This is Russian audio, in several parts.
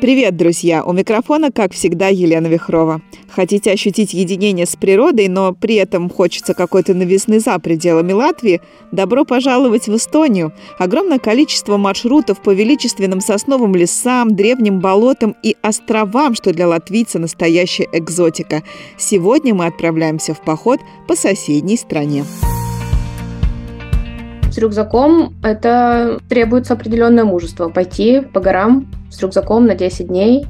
Привет, друзья! У микрофона, как всегда, Елена Вихрова. Хотите ощутить единение с природой, но при этом хочется какой-то новизны за пределами Латвии? Добро пожаловать в Эстонию! Огромное количество маршрутов по величественным сосновым лесам, древним болотам и островам, что для латвийца настоящая экзотика. Сегодня мы отправляемся в поход по соседней стране. С рюкзаком это требуется определенное мужество. Пойти по горам с рюкзаком на 10 дней.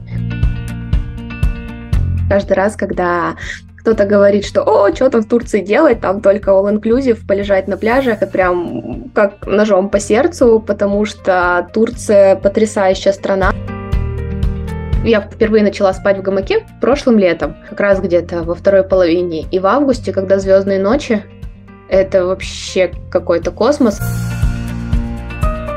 Каждый раз, когда кто-то говорит, что «О, что там в Турции делать, там только all-inclusive, полежать на пляже», это прям как ножом по сердцу, потому что Турция потрясающая страна. Я впервые начала спать в гамаке прошлым летом, как раз где-то во второй половине. И в августе, когда звездные ночи, это вообще какой-то космос.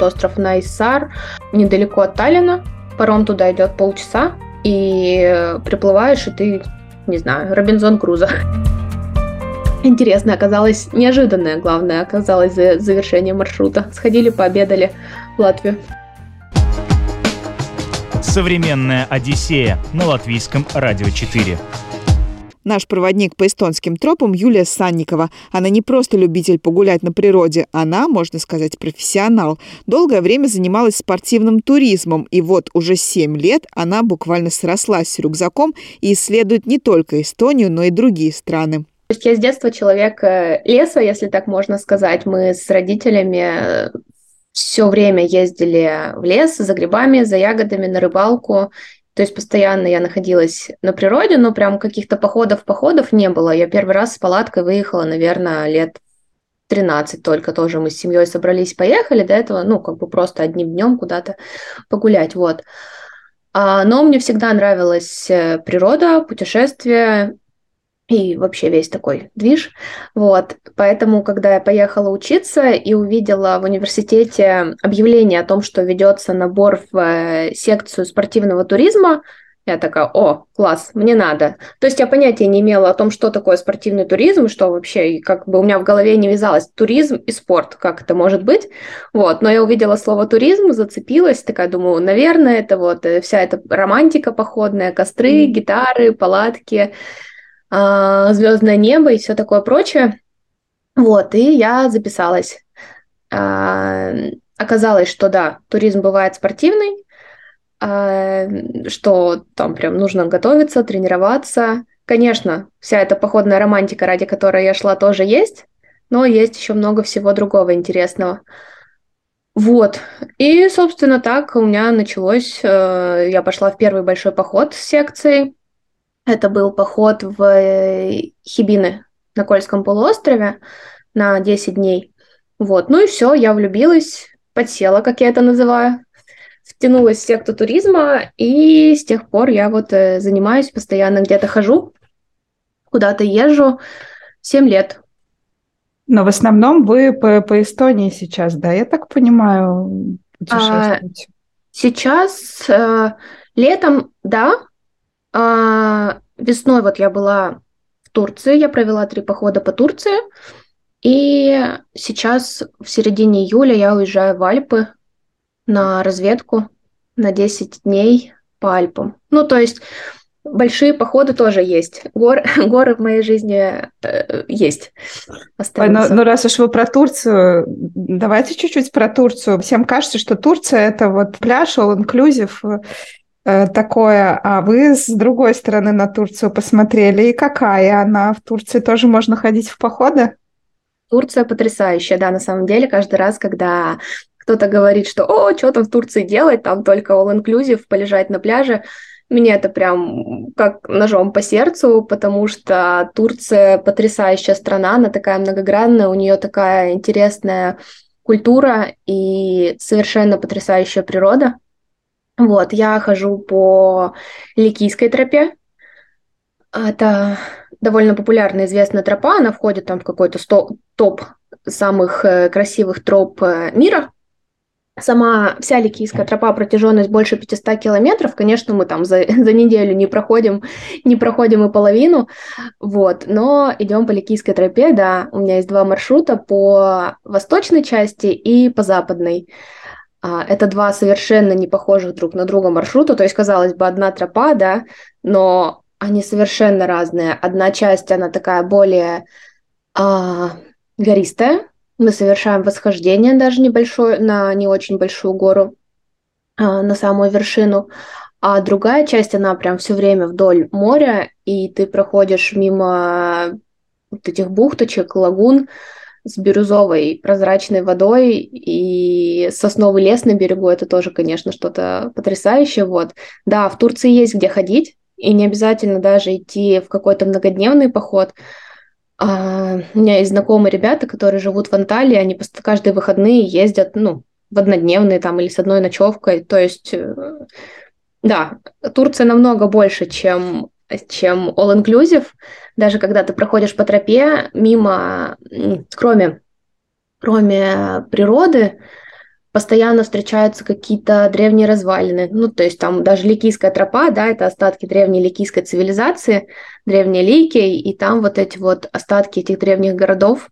Остров Найсар, недалеко от Таллина. Паром туда идет полчаса, и приплываешь, и ты, не знаю, Робинзон Крузо. Интересно оказалось, неожиданное, главное, оказалось за завершение маршрута. Сходили, пообедали в Латвию. Современная Одиссея на латвийском радио 4. Наш проводник по эстонским тропам Юлия Санникова. Она не просто любитель погулять на природе, она, можно сказать, профессионал. Долгое время занималась спортивным туризмом, и вот уже 7 лет она буквально срослась с рюкзаком и исследует не только Эстонию, но и другие страны. То есть я с детства человек э, леса, если так можно сказать. Мы с родителями э, все время ездили в лес за грибами, за ягодами, на рыбалку. То есть постоянно я находилась на природе, но прям каких-то походов-походов не было. Я первый раз с палаткой выехала, наверное, лет 13 только тоже мы с семьей собрались, поехали. До этого, ну, как бы просто одним днем куда-то погулять, вот. А, но мне всегда нравилась э, природа, путешествия и вообще весь такой движ. Вот. Поэтому, когда я поехала учиться и увидела в университете объявление о том, что ведется набор в э, секцию спортивного туризма, я такая, о, класс, мне надо. То есть я понятия не имела о том, что такое спортивный туризм, что вообще, как бы у меня в голове не вязалось туризм и спорт, как это может быть. Вот, но я увидела слово туризм, зацепилась, такая думаю, наверное, это вот э, вся эта романтика походная, костры, гитары, палатки, звездное небо и все такое прочее. Вот, и я записалась. А, оказалось, что да, туризм бывает спортивный, а, что там прям нужно готовиться, тренироваться. Конечно, вся эта походная романтика, ради которой я шла, тоже есть, но есть еще много всего другого интересного. Вот. И, собственно, так у меня началось. Э, я пошла в первый большой поход с секцией. Это был поход в э, Хибины на Кольском полуострове на 10 дней. Вот, ну и все, я влюбилась, подсела, как я это называю, втянулась в секту туризма, и с тех пор я вот э, занимаюсь, постоянно где-то хожу, куда-то езжу, 7 лет. Но в основном вы по, по Эстонии сейчас, да, я так понимаю, путешествуете? А, сейчас э, летом, да, а, весной вот я была в Турции, я провела три похода по Турции, и сейчас в середине июля я уезжаю в Альпы на разведку на 10 дней по Альпам. Ну, то есть большие походы тоже есть. Гор, горы в моей жизни э, есть. Ой, ну, ну, раз уж вы про Турцию, давайте чуть-чуть про Турцию. Всем кажется, что Турция – это вот пляж, all-inclusive, такое, а вы с другой стороны на Турцию посмотрели, и какая она? В Турции тоже можно ходить в походы? Турция потрясающая, да, на самом деле, каждый раз, когда кто-то говорит, что «О, что там в Турции делать, там только all-inclusive, полежать на пляже», мне это прям как ножом по сердцу, потому что Турция потрясающая страна, она такая многогранная, у нее такая интересная культура и совершенно потрясающая природа. Вот, я хожу по Ликийской тропе. Это довольно популярная, известная тропа. Она входит там в какой-то топ самых э, красивых троп э, мира. сама вся Ликийская тропа протяженность больше 500 километров. Конечно, мы там за, за неделю не проходим, не проходим и половину, вот, но идем по Ликийской тропе, да, у меня есть два маршрута по восточной части и по западной. А, это два совершенно не похожих друг на друга маршрута, то есть, казалось бы, одна тропа, да, но они совершенно разные. Одна часть, она такая более а, гористая, мы совершаем восхождение даже небольшое, на не очень большую гору, а, на самую вершину. А другая часть, она прям все время вдоль моря, и ты проходишь мимо вот этих бухточек, лагун с бирюзовой прозрачной водой и сосновый лес на берегу. Это тоже, конечно, что-то потрясающее. Вот. Да, в Турции есть где ходить, и не обязательно даже идти в какой-то многодневный поход – а, у меня есть знакомые ребята, которые живут в Анталии, они каждые выходные ездят, ну, в однодневные там или с одной ночевкой. То есть, э, да, Турция намного больше, чем, чем all-inclusive. Даже когда ты проходишь по тропе мимо, кроме, кроме природы, постоянно встречаются какие-то древние развалины. Ну, то есть там даже Ликийская тропа, да, это остатки древней ликийской цивилизации, древние Ликий, и там вот эти вот остатки этих древних городов,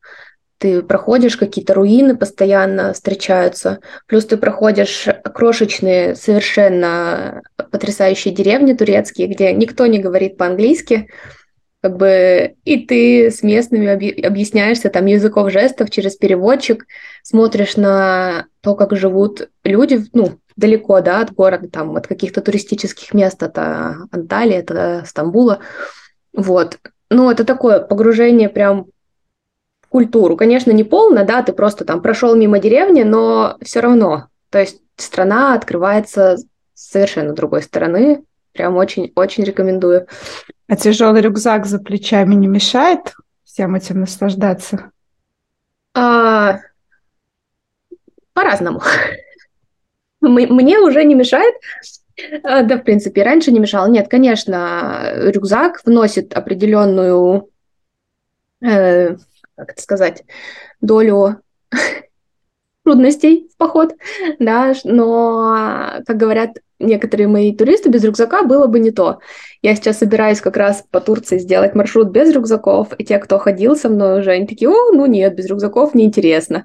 ты проходишь, какие-то руины постоянно встречаются, плюс ты проходишь крошечные, совершенно потрясающие деревни турецкие, где никто не говорит по-английски, как бы и ты с местными объясняешься там языков жестов через переводчик, смотришь на то, как живут люди, ну, далеко, да, от города, там, от каких-то туристических мест, от Анталии, от Стамбула, вот. Ну, это такое погружение прям культуру. Конечно, не полно, да, ты просто там прошел мимо деревни, но все равно, то есть страна открывается с совершенно другой стороны, прям очень-очень рекомендую. А тяжелый рюкзак за плечами не мешает всем этим наслаждаться? А, по-разному. Мне уже не мешает. А, да, в принципе, раньше не мешало. Нет, конечно, рюкзак вносит определенную, э, как это сказать, долю трудностей в поход, да, но, как говорят некоторые мои туристы, без рюкзака было бы не то. Я сейчас собираюсь как раз по Турции сделать маршрут без рюкзаков, и те, кто ходил со мной уже, они такие, о, ну нет, без рюкзаков неинтересно.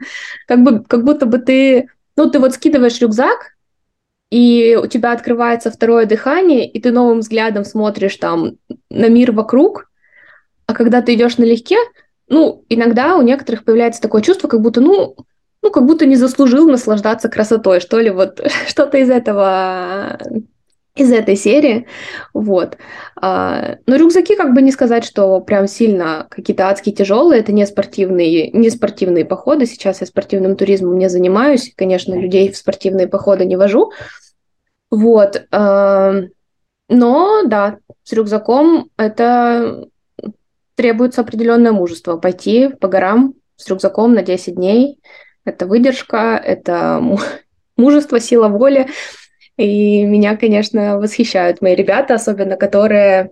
Как, бы, как будто бы ты, ну ты вот скидываешь рюкзак, и у тебя открывается второе дыхание, и ты новым взглядом смотришь там на мир вокруг, а когда ты идешь налегке, ну, иногда у некоторых появляется такое чувство, как будто, ну, ну, как будто не заслужил наслаждаться красотой, что ли, вот что-то из этого из этой серии, вот. А, но рюкзаки, как бы не сказать, что прям сильно какие-то адские тяжелые, это не спортивные, не спортивные походы. Сейчас я спортивным туризмом не занимаюсь, конечно, людей в спортивные походы не вожу, вот. А, но да, с рюкзаком это требуется определенное мужество пойти по горам с рюкзаком на 10 дней это выдержка, это мужество, сила воли. И меня, конечно, восхищают мои ребята, особенно которые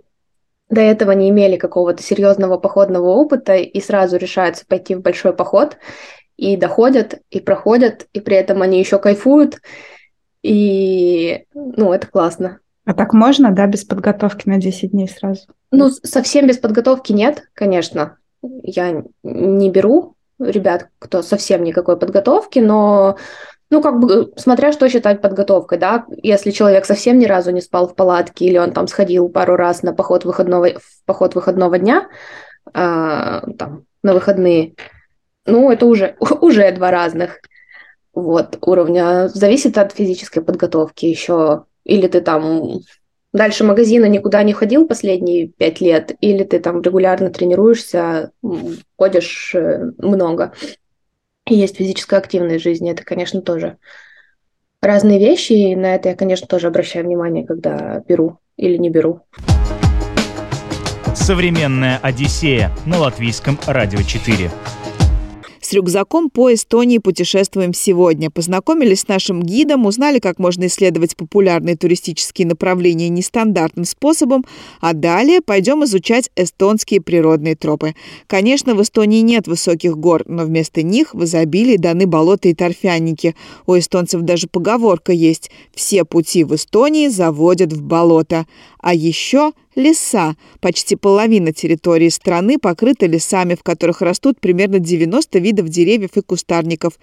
до этого не имели какого-то серьезного походного опыта и сразу решаются пойти в большой поход и доходят, и проходят, и при этом они еще кайфуют. И, ну, это классно. А так можно, да, без подготовки на 10 дней сразу? Ну, совсем без подготовки нет, конечно. Я не беру ребят, кто совсем никакой подготовки, но ну, как бы, смотря что считать подготовкой, да, если человек совсем ни разу не спал в палатке, или он там сходил пару раз на поход выходного, в поход выходного дня, э, там, на выходные, ну, это уже, уже два разных вот уровня. Зависит от физической подготовки еще. Или ты там дальше магазина никуда не ходил последние пять лет, или ты там регулярно тренируешься, ходишь э, много, и есть физическая активность в жизни, это, конечно, тоже разные вещи, и на это я, конечно, тоже обращаю внимание, когда беру или не беру. Современная Одиссея на латвийском радио 4. Рюкзаком по Эстонии путешествуем сегодня. Познакомились с нашим гидом, узнали, как можно исследовать популярные туристические направления нестандартным способом, а далее пойдем изучать эстонские природные тропы. Конечно, в Эстонии нет высоких гор, но вместо них в изобилии даны болота и торфяники. У эстонцев даже поговорка есть «все пути в Эстонии заводят в болото». А еще леса. Почти половина территории страны покрыта лесами, в которых растут примерно 90 видов деревьев и кустарников.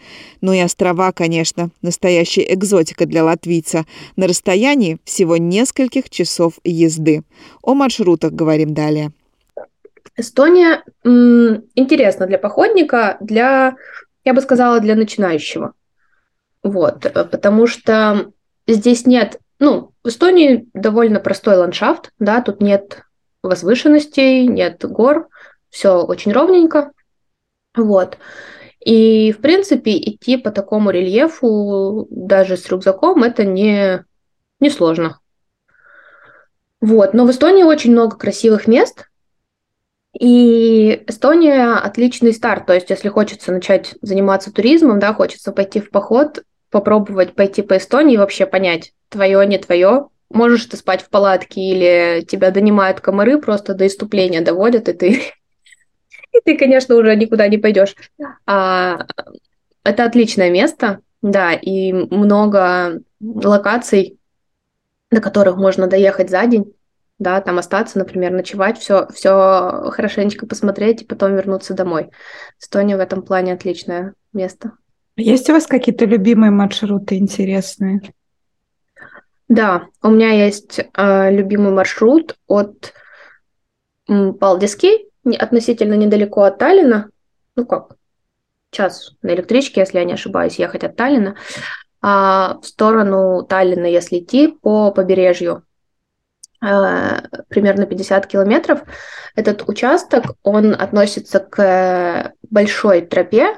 Ну и острова, конечно, настоящая экзотика для латвийца. На расстоянии всего нескольких часов езды. О маршрутах говорим далее. Эстония интересна для походника, для, я бы сказала, для начинающего. Вот, потому что здесь нет ну, в Эстонии довольно простой ландшафт, да, тут нет возвышенностей, нет гор, все очень ровненько, вот. И, в принципе, идти по такому рельефу даже с рюкзаком это не, не сложно. Вот. Но в Эстонии очень много красивых мест, и Эстония отличный старт. То есть, если хочется начать заниматься туризмом, да, хочется пойти в поход, попробовать пойти по Эстонии и вообще понять, твое, не твое. Можешь ты спать в палатке или тебя донимают комары, просто до иступления доводят, и ты, и ты, конечно, уже никуда не пойдешь. А, это отличное место, да, и много локаций, до которых можно доехать за день, да, там остаться, например, ночевать, все, все хорошенечко посмотреть и потом вернуться домой. Эстония в этом плане отличное место. Есть у вас какие-то любимые маршруты интересные? Да, у меня есть э, любимый маршрут от Палдиски, относительно недалеко от Таллина. Ну как, час на электричке, если я не ошибаюсь, ехать от Таллина. А в сторону Таллина, если идти по побережью, э, примерно 50 километров. Этот участок, он относится к большой тропе,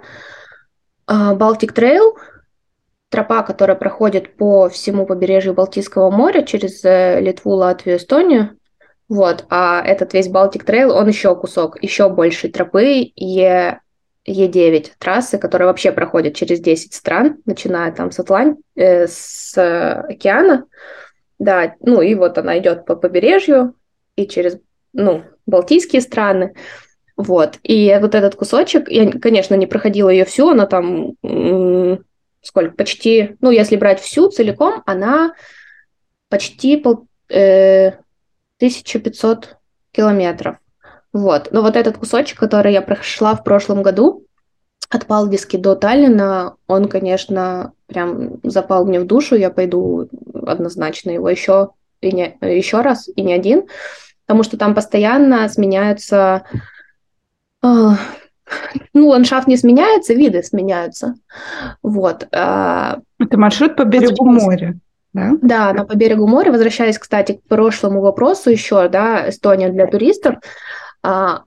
Baltic Trail, тропа, которая проходит по всему побережью Балтийского моря через э, Литву, Латвию, Эстонию. Вот, а этот весь Baltic Trail, он еще кусок, еще большей тропы, E, E9 трассы, которая вообще проходит через 10 стран, начиная там с, Атлант... э, с океана, да, ну и вот она идет по побережью и через, ну, Балтийские страны, вот. И вот этот кусочек, я, конечно, не проходила ее всю, она там сколько, почти, ну, если брать всю целиком, она почти пол, э, 1500 километров. Вот. Но вот этот кусочек, который я прошла в прошлом году, от Палдиски до Таллина, он, конечно, прям запал мне в душу. Я пойду однозначно его еще, и не, еще раз, и не один, потому что там постоянно сменяются а, ну, ландшафт не сменяется, виды сменяются. Вот. А, Это маршрут по берегу моря. Да? да, на по берегу моря. Возвращаясь, кстати, к прошлому вопросу еще, да, Эстония для туристов. А,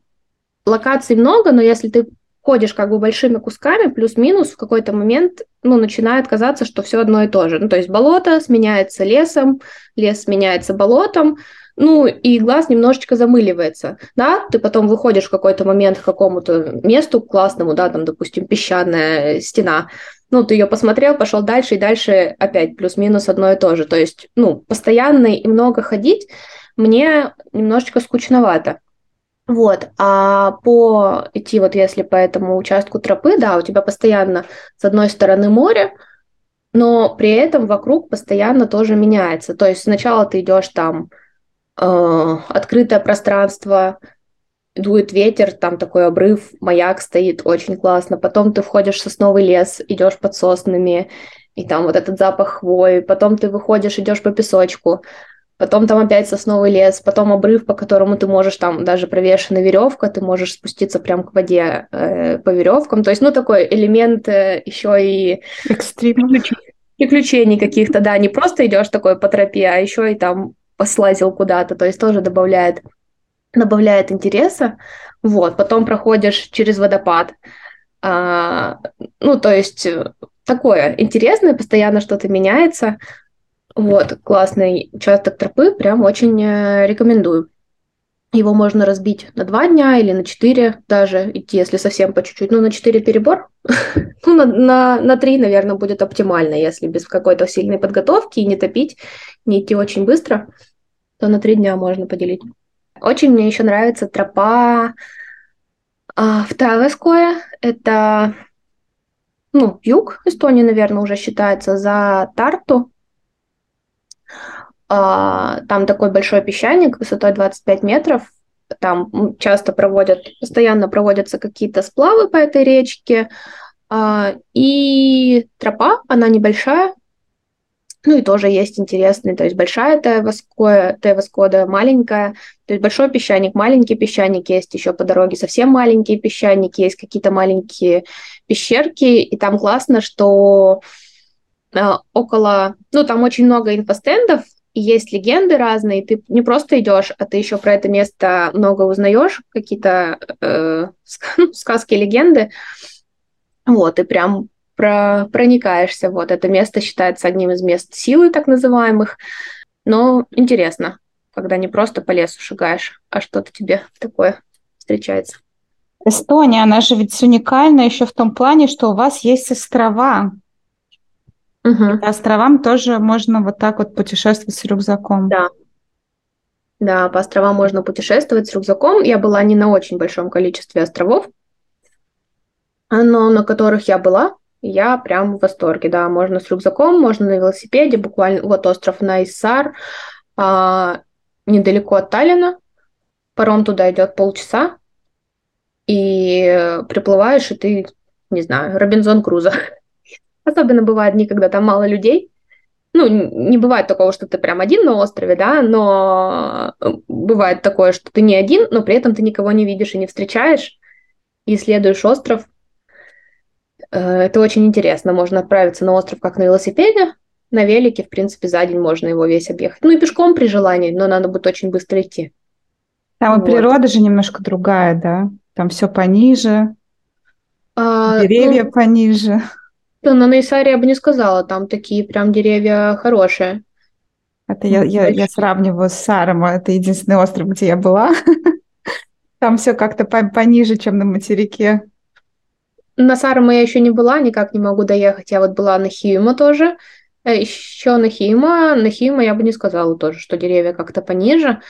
локаций много, но если ты ходишь как бы большими кусками, плюс-минус, в какой-то момент, ну, начинает казаться, что все одно и то же. Ну, то есть болото сменяется лесом, лес сменяется болотом, ну, и глаз немножечко замыливается, да, ты потом выходишь в какой-то момент к какому-то месту классному, да, там, допустим, песчаная стена, ну, ты ее посмотрел, пошел дальше, и дальше опять плюс-минус одно и то же, то есть, ну, постоянно и много ходить мне немножечко скучновато. Вот, а по идти вот если по этому участку тропы, да, у тебя постоянно с одной стороны море, но при этом вокруг постоянно тоже меняется. То есть сначала ты идешь там э, открытое пространство, дует ветер, там такой обрыв, маяк стоит, очень классно. Потом ты входишь в сосновый лес, идешь под соснами, и там вот этот запах хвои. Потом ты выходишь, идешь по песочку. Потом там опять сосновый лес, потом обрыв, по которому ты можешь, там даже провешена веревка, ты можешь спуститься прямо к воде э, по веревкам. То есть, ну, такой элемент э, еще и... Экстрим. Приключений каких-то, да, не просто идешь такой по тропе, а еще и там послазил куда-то, то есть тоже добавляет, добавляет интереса. Вот, потом проходишь через водопад. А, ну, то есть э, такое интересное, постоянно что-то меняется. Вот, классный участок тропы, прям очень э, рекомендую. Его можно разбить на два дня или на четыре даже, идти, если совсем по чуть-чуть. Ну, на четыре перебор. ну, на, на, три, наверное, будет оптимально, если без какой-то сильной подготовки и не топить, не идти очень быстро, то на три дня можно поделить. Очень мне еще нравится тропа а, в Тавеское. Это ну, юг Эстонии, наверное, уже считается за Тарту. А, там такой большой песчаник высотой 25 метров. Там часто проводят, постоянно проводятся какие-то сплавы по этой речке. А, и тропа, она небольшая, ну и тоже есть интересный, то есть большая Теваскода, Теваскода маленькая, то есть большой песчаник, маленький песчаник, есть еще по дороге совсем маленькие песчаники, есть какие-то маленькие пещерки, и там классно, что э, около, ну там очень много инфостендов, и есть легенды разные, ты не просто идешь, а ты еще про это место много узнаешь, какие-то э, сказки, легенды, вот, и прям про, проникаешься. Вот это место считается одним из мест силы, так называемых. Но интересно, когда не просто по лесу шагаешь, а что-то тебе такое встречается. Эстония, она же ведь уникальна еще в том плане, что у вас есть острова. Угу. По островам тоже можно вот так вот путешествовать с рюкзаком. Да. Да, по островам можно путешествовать с рюкзаком. Я была не на очень большом количестве островов, но на которых я была, я прям в восторге, да, можно с рюкзаком, можно на велосипеде, буквально, вот остров Найсар, а, недалеко от Таллина, паром туда идет полчаса, и приплываешь, и ты, не знаю, Робинзон Крузо. Особенно бывают дни, когда там мало людей. Ну, не бывает такого, что ты прям один на острове, да, но бывает такое, что ты не один, но при этом ты никого не видишь и не встречаешь, и исследуешь остров, Э, это очень интересно. Можно отправиться на остров как на велосипеде, на велике, в принципе, за день можно его весь объехать. Ну и пешком при желании, но надо будет очень быстро идти. Там вот. и природа же немножко другая, да? Там все пониже, а, деревья ну, пониже. Да, на Нейсаре я бы не сказала, там такие прям деревья хорошие. Это я, я, я сравниваю с Саром, это единственный остров, где я была. Там все как-то пониже, чем на материке. На Сарма я еще не была, никак не могу доехать. Я вот была на Хиюма тоже. Э, еще на Хиюма. На Хиюма я бы не сказала тоже, что деревья как-то пониже.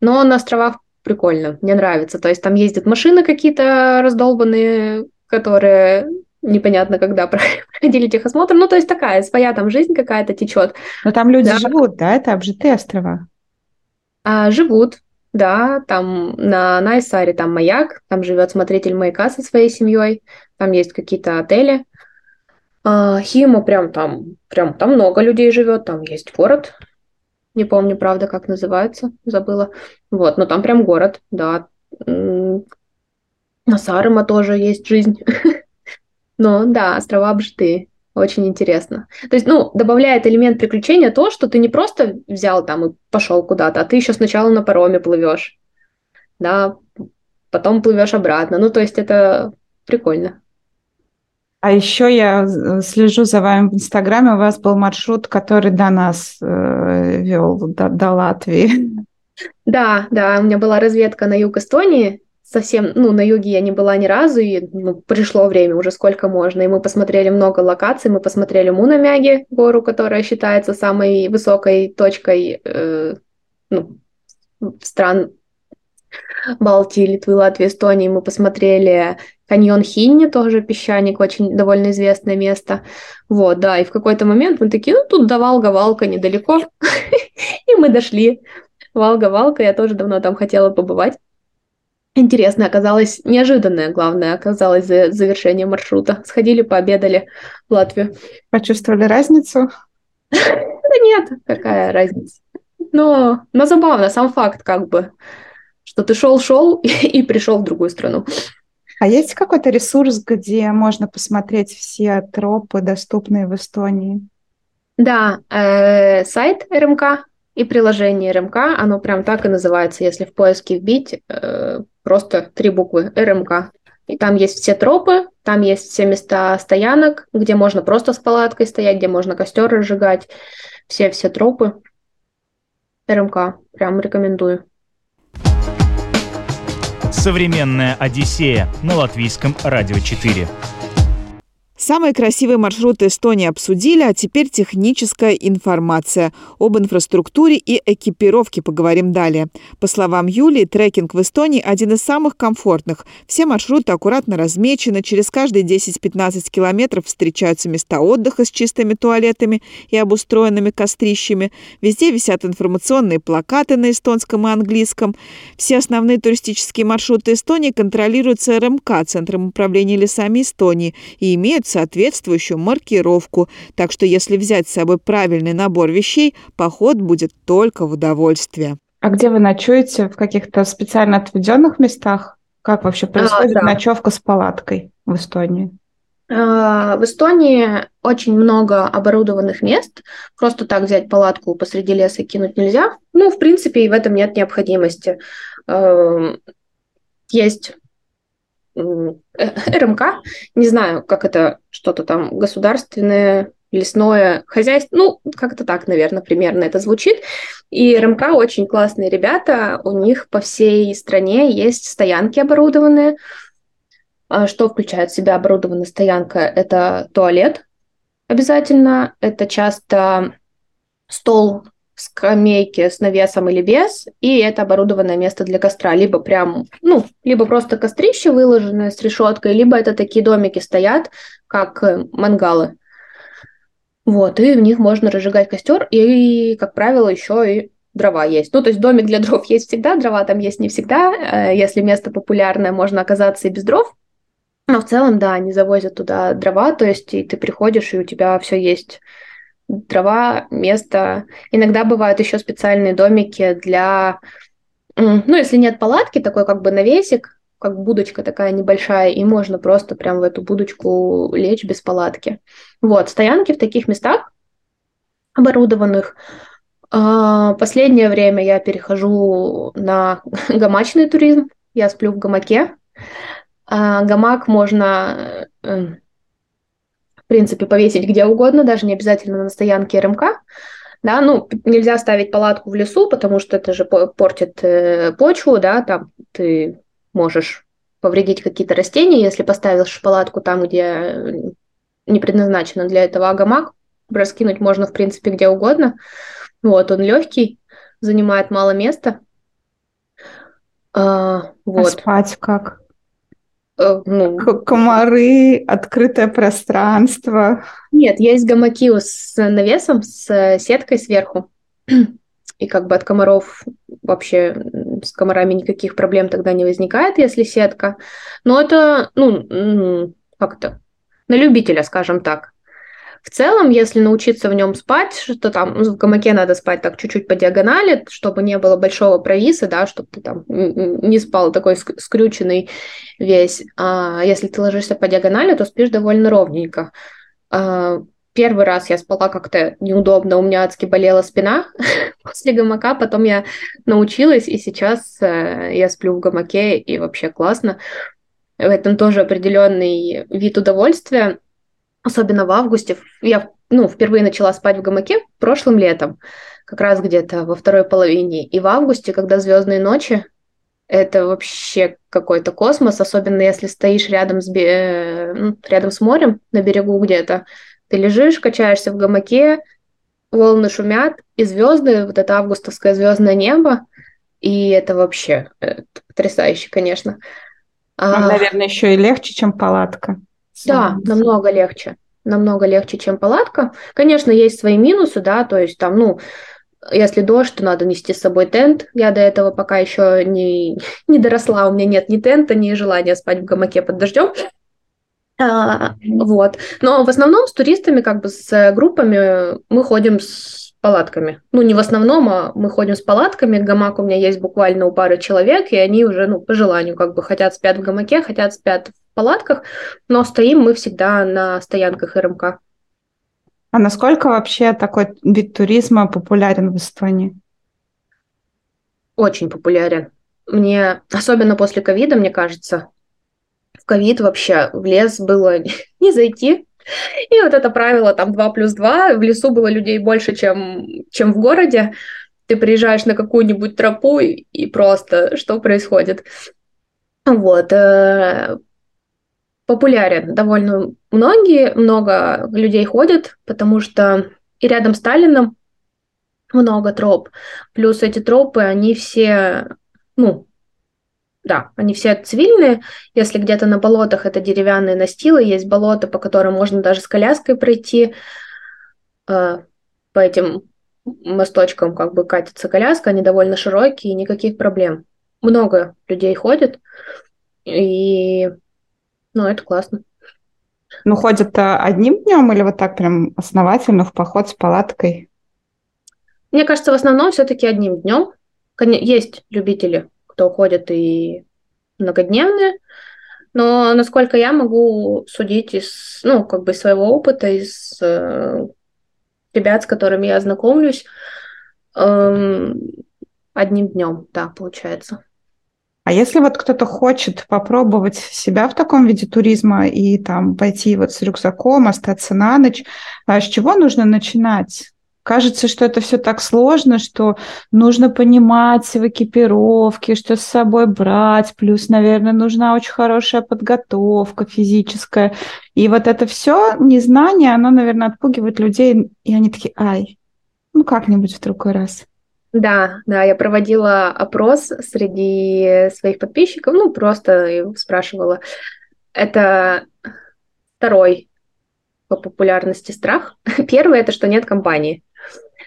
Но на островах прикольно, мне нравится. То есть там ездят машины какие-то раздолбанные, которые непонятно когда проходили техосмотр. Ну, то есть такая своя там жизнь какая-то течет. Но там люди да. живут, да? Это обжитые острова? А, живут, да, там на Найсаре там маяк, там живет смотритель маяка со своей семьей, там есть какие-то отели. А, Хима прям там, прям там много людей живет, там есть город, не помню, правда, как называется, забыла. Вот, но там прям город, да. На Сарема тоже есть жизнь. Но да, острова обжитые. Очень интересно. То есть, ну, добавляет элемент приключения то, что ты не просто взял там и пошел куда-то, а ты еще сначала на пароме плывешь, да, потом плывешь обратно. Ну, то есть это прикольно. А еще я слежу за вами в Инстаграме. У вас был маршрут, который до нас э, вел, до, до Латвии. Да, да, у меня была разведка на юг Эстонии, совсем, ну, на юге я не была ни разу, и ну, пришло время уже сколько можно, и мы посмотрели много локаций, мы посмотрели Мунамяги, гору, которая считается самой высокой точкой э, ну, стран Балтии, Литвы, Латвии, Эстонии, мы посмотрели каньон Хинни, тоже песчаник, очень довольно известное место. Вот, да, и в какой-то момент мы такие, ну, тут до Валга-Валка недалеко, и мы дошли. Валга-Валка, я тоже давно там хотела побывать интересное оказалось, неожиданное, главное, оказалось за завершение маршрута. Сходили, пообедали в Латвию. Почувствовали разницу? Да нет, какая разница. Но, но забавно, сам факт как бы, что ты шел-шел и пришел в другую страну. А есть какой-то ресурс, где можно посмотреть все тропы, доступные в Эстонии? Да, э, сайт РМК и приложение РМК, оно прям так и называется, если в поиске вбить э, просто три буквы РМК. И там есть все тропы, там есть все места стоянок, где можно просто с палаткой стоять, где можно костер разжигать, все-все тропы. РМК, прям рекомендую. Современная Одиссея на латвийском радио 4. Самые красивые маршруты Эстонии обсудили, а теперь техническая информация. Об инфраструктуре и экипировке поговорим далее. По словам Юлии, трекинг в Эстонии один из самых комфортных. Все маршруты аккуратно размечены, через каждые 10-15 километров встречаются места отдыха с чистыми туалетами и обустроенными кострищами. Везде висят информационные плакаты на эстонском и английском. Все основные туристические маршруты Эстонии контролируются РМК, Центром управления лесами Эстонии, и имеют соответствующую маркировку, так что если взять с собой правильный набор вещей, поход будет только в удовольствие. А где вы ночуете? В каких-то специально отведенных местах? Как вообще происходит а, да. ночевка с палаткой в Эстонии? А, в Эстонии очень много оборудованных мест. Просто так взять палатку посреди леса и кинуть нельзя. Ну, в принципе, и в этом нет необходимости. Эм, есть РМК, не знаю, как это что-то там государственное, лесное хозяйство, ну, как-то так, наверное, примерно это звучит. И РМК очень классные ребята, у них по всей стране есть стоянки оборудованные. А что включает в себя оборудованная стоянка? Это туалет обязательно, это часто стол скамейки с навесом или без, и это оборудованное место для костра. Либо прям, ну, либо просто кострище выложенное с решеткой, либо это такие домики стоят, как э, мангалы. Вот, и в них можно разжигать костер, и, как правило, еще и дрова есть. Ну, то есть домик для дров есть всегда, дрова там есть не всегда. Э, если место популярное, можно оказаться и без дров. Но в целом, да, они завозят туда дрова, то есть и ты приходишь, и у тебя все есть трава, место. Иногда бывают еще специальные домики для, ну, если нет палатки, такой как бы навесик, как будочка такая небольшая, и можно просто прям в эту будочку лечь без палатки. Вот, стоянки в таких местах оборудованных. А, последнее время я перехожу на гамачный туризм. Я сплю в гамаке. А, гамак можно э, принципе, повесить где угодно, даже не обязательно на стоянке РМК. Да, ну, нельзя ставить палатку в лесу, потому что это же портит э, почву, да, там ты можешь повредить какие-то растения, если поставишь палатку там, где не предназначено для этого а гамак, раскинуть можно, в принципе, где угодно. Вот, он легкий, занимает мало места. А, вот. А спать как? Э, ну, комары, открытое пространство. Нет, есть гамаки с навесом, с сеткой сверху. И как бы от комаров вообще с комарами никаких проблем тогда не возникает, если сетка. Но это, ну, как-то на любителя, скажем так. В целом, если научиться в нем спать, что там ну, в гамаке надо спать так чуть-чуть по диагонали, чтобы не было большого провиса, да, чтобы ты там не спал такой скрюченный весь. А если ты ложишься по диагонали, то спишь довольно ровненько. А, первый раз я спала как-то неудобно, у меня адски болела спина после гамака, потом я научилась, и сейчас э, я сплю в гамаке, и вообще классно. В этом тоже определенный вид удовольствия особенно в августе. Я ну, впервые начала спать в гамаке прошлым летом, как раз где-то во второй половине. И в августе, когда звездные ночи, это вообще какой-то космос, особенно если стоишь рядом с, ну, рядом с морем на берегу где-то. Ты лежишь, качаешься в гамаке, волны шумят, и звезды, вот это августовское звездное небо, и это вообще это потрясающе, конечно. А, наверное, еще и легче, чем палатка. Да, намного легче. Намного легче, чем палатка. Конечно, есть свои минусы, да, то есть там, ну, если дождь, то надо нести с собой тент. Я до этого пока еще не, не доросла, у меня нет ни тента, ни желания спать в гамаке под дождем. А, вот. Но в основном с туристами, как бы с группами, мы ходим с палатками. Ну, не в основном, а мы ходим с палатками. Гамак у меня есть буквально у пары человек, и они уже, ну, по желанию, как бы хотят спят в гамаке, хотят спят палатках, но стоим мы всегда на стоянках РМК. А насколько вообще такой вид туризма популярен в Эстонии? Очень популярен. Мне, особенно после ковида, мне кажется, в ковид вообще в лес было не зайти. И вот это правило там 2 плюс 2, в лесу было людей больше, чем, чем в городе. Ты приезжаешь на какую-нибудь тропу и, просто что происходит? Вот. Э, популярен довольно многие, много людей ходят, потому что и рядом с Сталином много троп. Плюс эти тропы, они все, ну, да, они все цивильные. Если где-то на болотах это деревянные настилы, есть болота, по которым можно даже с коляской пройти. Э, по этим мосточкам как бы катится коляска, они довольно широкие, никаких проблем. Много людей ходит, и, ну, это классно. Ну, ходят одним днем или вот так прям основательно в поход с палаткой? Мне кажется, в основном все-таки одним днем. Есть любители, кто ходит и многодневные, но насколько я могу судить из, ну, как бы своего опыта, из э, ребят, с которыми я знакомлюсь, эм, одним днем, да, получается. А если вот кто-то хочет попробовать себя в таком виде туризма и там пойти вот с рюкзаком, остаться на ночь, а с чего нужно начинать? Кажется, что это все так сложно, что нужно понимать в экипировке, что с собой брать, плюс, наверное, нужна очень хорошая подготовка физическая. И вот это все незнание, оно, наверное, отпугивает людей, и они такие, ай, ну как-нибудь в другой раз. Да, да, я проводила опрос среди своих подписчиков, ну, просто спрашивала. Это второй по популярности страх. Первый – это что нет компании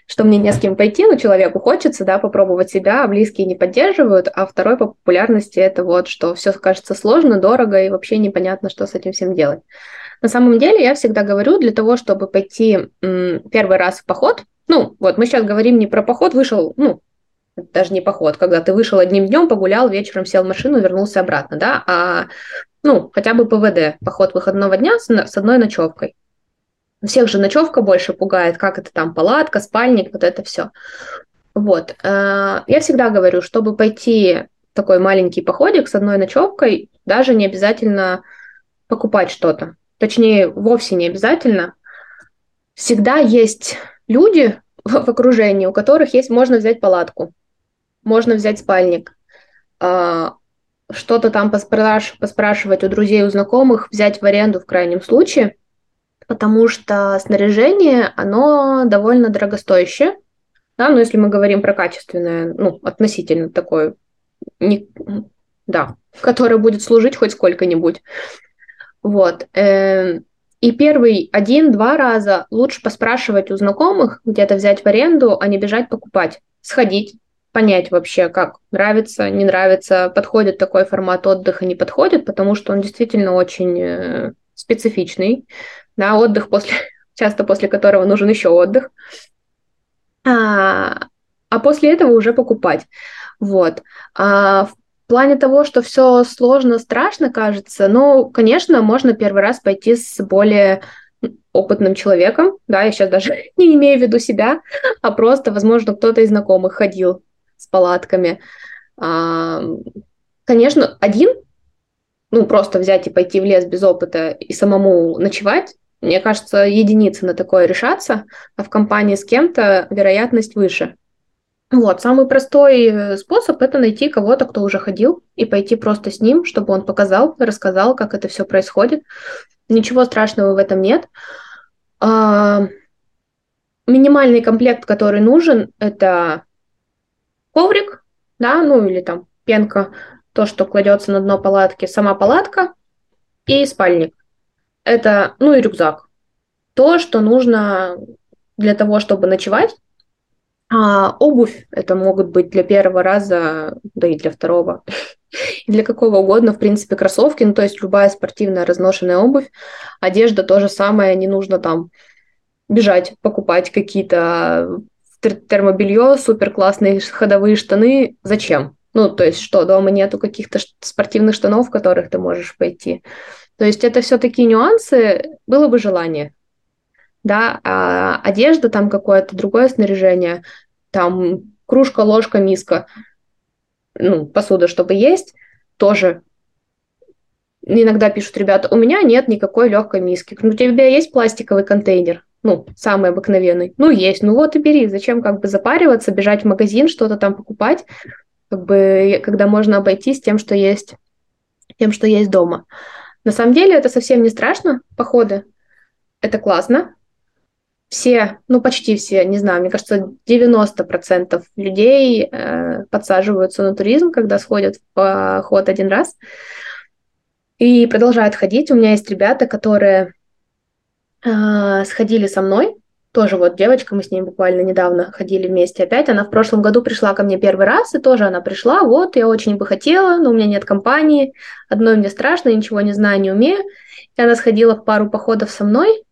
что мне не с кем пойти, но человеку хочется, да, попробовать себя, а близкие не поддерживают, а второй по популярности это вот, что все кажется сложно, дорого и вообще непонятно, что с этим всем делать. На самом деле я всегда говорю, для того, чтобы пойти первый раз в поход, ну, вот мы сейчас говорим не про поход, вышел, ну, даже не поход, когда ты вышел одним днем, погулял, вечером сел в машину, вернулся обратно, да, а, ну, хотя бы ПВД, поход выходного дня с одной ночевкой. Всех же ночевка больше пугает, как это там, палатка, спальник, вот это все. Вот. Э, я всегда говорю, чтобы пойти такой маленький походик с одной ночевкой, даже не обязательно покупать что-то. Точнее, вовсе не обязательно. Всегда есть люди в окружении, у которых есть, можно взять палатку, можно взять спальник, э, что-то там поспраш- поспрашивать у друзей, у знакомых, взять в аренду в крайнем случае – потому что снаряжение, оно довольно дорогостоящее, да, но если мы говорим про качественное, ну, относительно такое, не, да, которое будет служить хоть сколько-нибудь. Вот. Эм, и первый один-два раза лучше поспрашивать у знакомых, где-то взять в аренду, а не бежать покупать. Сходить, понять вообще, как нравится, не нравится, подходит такой формат отдыха, не подходит, потому что он действительно очень э, специфичный да, отдых после, часто после которого нужен еще отдых, а, а после этого уже покупать. Вот. А в плане того, что все сложно, страшно кажется, ну, конечно, можно первый раз пойти с более опытным человеком, да, я сейчас даже не имею в виду себя, а просто, возможно, кто-то из знакомых ходил с палатками. А, конечно, один, ну, просто взять и пойти в лес без опыта и самому ночевать, мне кажется, единицы на такое решаться, а в компании с кем-то вероятность выше. Вот, самый простой э, способ – это найти кого-то, кто уже ходил, и пойти просто с ним, чтобы он показал, рассказал, как это все происходит. Ничего страшного в этом нет. А, минимальный комплект, который нужен, это коврик, да, ну или там пенка, то, что кладется на дно палатки, сама палатка и спальник это, ну и рюкзак. То, что нужно для того, чтобы ночевать. А обувь это могут быть для первого раза, да и для второго, и для какого угодно, в принципе, кроссовки, ну то есть любая спортивная разношенная обувь. Одежда то же самое, не нужно там бежать, покупать какие-то термобелье, супер классные ходовые штаны. Зачем? Ну, то есть что, дома нету каких-то спортивных штанов, в которых ты можешь пойти. То есть это все такие нюансы, было бы желание. Да, а одежда, там какое-то другое снаряжение, там кружка, ложка, миска, ну, посуда, чтобы есть, тоже иногда пишут ребята, у меня нет никакой легкой миски. Ну, у тебя есть пластиковый контейнер? Ну, самый обыкновенный. Ну, есть. Ну вот и бери. Зачем как бы запариваться, бежать в магазин, что-то там покупать, как бы, когда можно обойтись тем, что есть. тем, что есть дома. На самом деле это совсем не страшно, походы. Это классно. Все, ну почти все, не знаю, мне кажется, 90% людей э, подсаживаются на туризм, когда сходят в поход один раз и продолжают ходить. У меня есть ребята, которые э, сходили со мной, тоже вот девочка, мы с ней буквально недавно ходили вместе опять. Она в прошлом году пришла ко мне первый раз, и тоже она пришла, вот, я очень бы хотела, но у меня нет компании, одной мне страшно, ничего не знаю, не умею. И она сходила в пару походов со мной,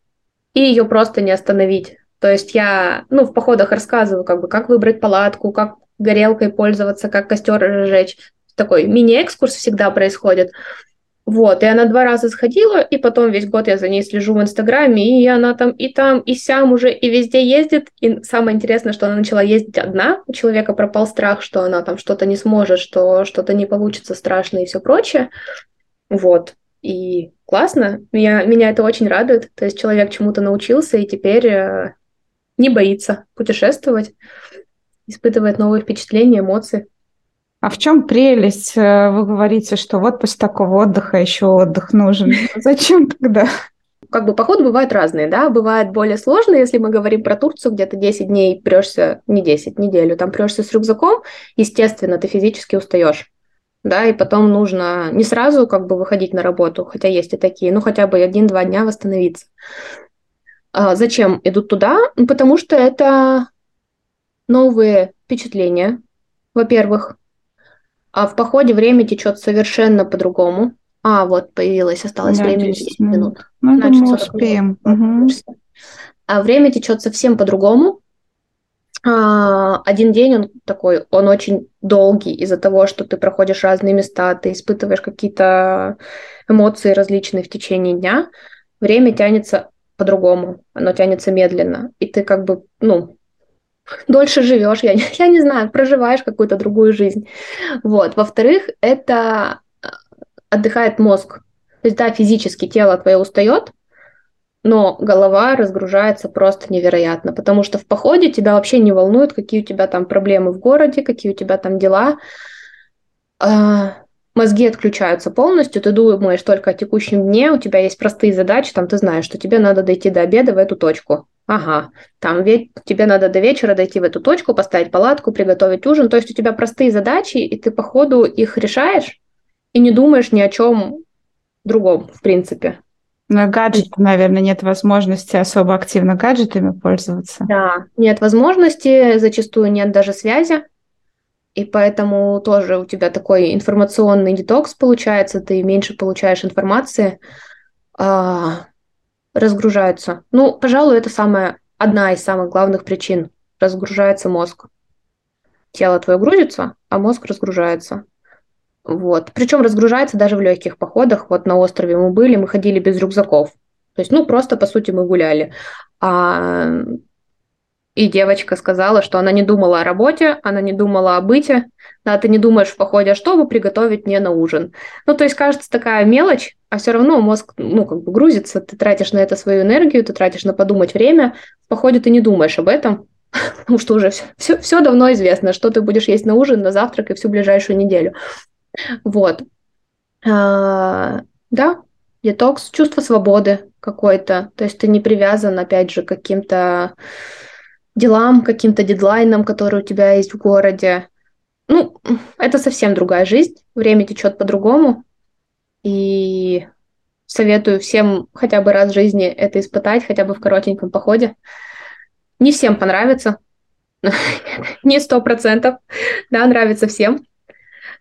и ее просто не остановить. То есть я, ну, в походах рассказываю, как бы, как выбрать палатку, как горелкой пользоваться, как костер разжечь. Такой мини-экскурс всегда происходит. Вот, и она два раза сходила, и потом весь год я за ней слежу в Инстаграме, и она там и там, и сям уже, и везде ездит. И самое интересное, что она начала ездить одна. У человека пропал страх, что она там что-то не сможет, что что-то не получится страшно и все прочее. Вот. И классно. Меня, меня это очень радует. То есть человек чему-то научился и теперь э, не боится путешествовать, испытывает новые впечатления, эмоции. А в чем прелесть? Э, вы говорите, что вот после такого отдыха еще отдых нужен. Зачем тогда? Как бы походы бывают разные, да, бывает более сложные, если мы говорим про Турцию, где ты 10 дней прешься, не 10, неделю, там прешься с рюкзаком, естественно, ты физически устаешь, да, и потом нужно не сразу как бы выходить на работу, хотя есть и такие, ну хотя бы один-два дня восстановиться. А зачем идут туда? Ну, потому что это новые впечатления, во-первых, а в походе время течет совершенно по-другому. А, вот появилось, осталось да, времени 10 минут. минут. Ну, Значит, думаю, успеем. Угу. А время течет совсем по-другому. А, один день он такой, он очень долгий из-за того, что ты проходишь разные места, ты испытываешь какие-то эмоции различные в течение дня. Время тянется по-другому, оно тянется медленно, и ты как бы, ну, дольше живешь, я, я не знаю, проживаешь какую-то другую жизнь. Вот. Во-вторых, это э, отдыхает мозг. То есть, да, физически тело твое устает, но голова разгружается просто невероятно, потому что в походе тебя вообще не волнует, какие у тебя там проблемы в городе, какие у тебя там дела. А, мозги отключаются полностью, ты думаешь только о текущем дне, у тебя есть простые задачи, там ты знаешь, что тебе надо дойти до обеда в эту точку. Ага, там ведь тебе надо до вечера дойти в эту точку, поставить палатку, приготовить ужин. То есть у тебя простые задачи, и ты по ходу их решаешь и не думаешь ни о чем другом, в принципе. Но гаджеты, наверное, нет возможности особо активно гаджетами пользоваться. Да, нет возможности, зачастую нет даже связи. И поэтому тоже у тебя такой информационный детокс получается, ты меньше получаешь информации. А, разгружаются. Ну, пожалуй, это самая, одна из самых главных причин. Разгружается мозг. Тело твое грузится, а мозг разгружается. Вот. Причем разгружается даже в легких походах. Вот на острове мы были, мы ходили без рюкзаков. То есть, ну, просто, по сути, мы гуляли. А и девочка сказала, что она не думала о работе, она не думала о быте. Да, ты не думаешь в походе, а что бы приготовить мне на ужин. Ну, то есть, кажется, такая мелочь, а все равно мозг, ну, как бы грузится, ты тратишь на это свою энергию, ты тратишь на подумать время. В походе ты не думаешь об этом, потому что уже все, все, давно известно, что ты будешь есть на ужин, на завтрак и всю ближайшую неделю. Вот. А, да, детокс, чувство свободы какой-то. То есть ты не привязан, опять же, к каким-то делам, каким-то дедлайнам, которые у тебя есть в городе. Ну, это совсем другая жизнь, время течет по-другому, и советую всем хотя бы раз в жизни это испытать, хотя бы в коротеньком походе. Не всем понравится, не сто процентов, да, нравится всем.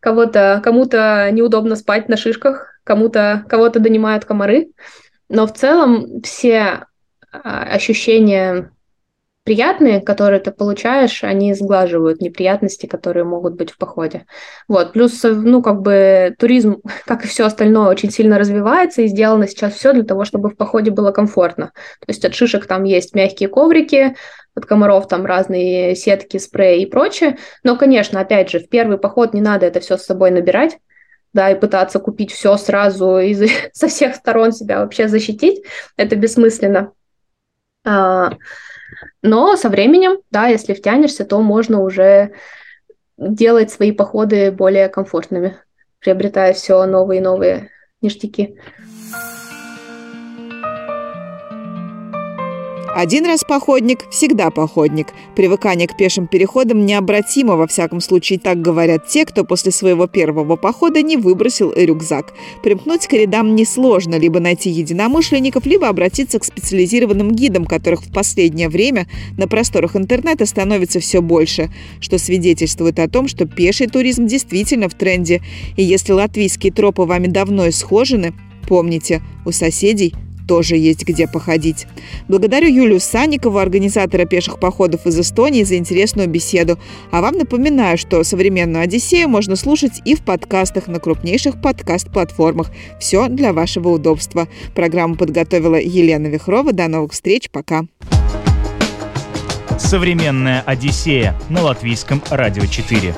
Кого-то, кому-то неудобно спать на шишках, кому-то, кого-то донимают комары, но в целом все а, ощущения приятные, которые ты получаешь, они сглаживают неприятности, которые могут быть в походе. Вот. Плюс, ну, как бы туризм, как и все остальное, очень сильно развивается, и сделано сейчас все для того, чтобы в походе было комфортно. То есть от шишек там есть мягкие коврики, от комаров там разные сетки, спреи и прочее. Но, конечно, опять же, в первый поход не надо это все с собой набирать, да, и пытаться купить все сразу и со всех сторон себя вообще защитить, это бессмысленно. А, но со временем, да, если втянешься, то можно уже делать свои походы более комфортными. приобретая все новые и новые ништяки. Один раз походник, всегда походник. Привыкание к пешим переходам необратимо, во всяком случае, так говорят те, кто после своего первого похода не выбросил рюкзак. Примкнуть к рядам несложно, либо найти единомышленников, либо обратиться к специализированным гидам, которых в последнее время на просторах интернета становится все больше, что свидетельствует о том, что пеший туризм действительно в тренде. И если латвийские тропы вами давно исхожены, помните, у соседей тоже есть где походить. Благодарю Юлию Санникову, организатора пеших походов из Эстонии, за интересную беседу. А вам напоминаю, что современную Одиссею можно слушать и в подкастах на крупнейших подкаст-платформах. Все для вашего удобства. Программу подготовила Елена Вихрова. До новых встреч. Пока. Современная Одиссея на латвийском радио 4.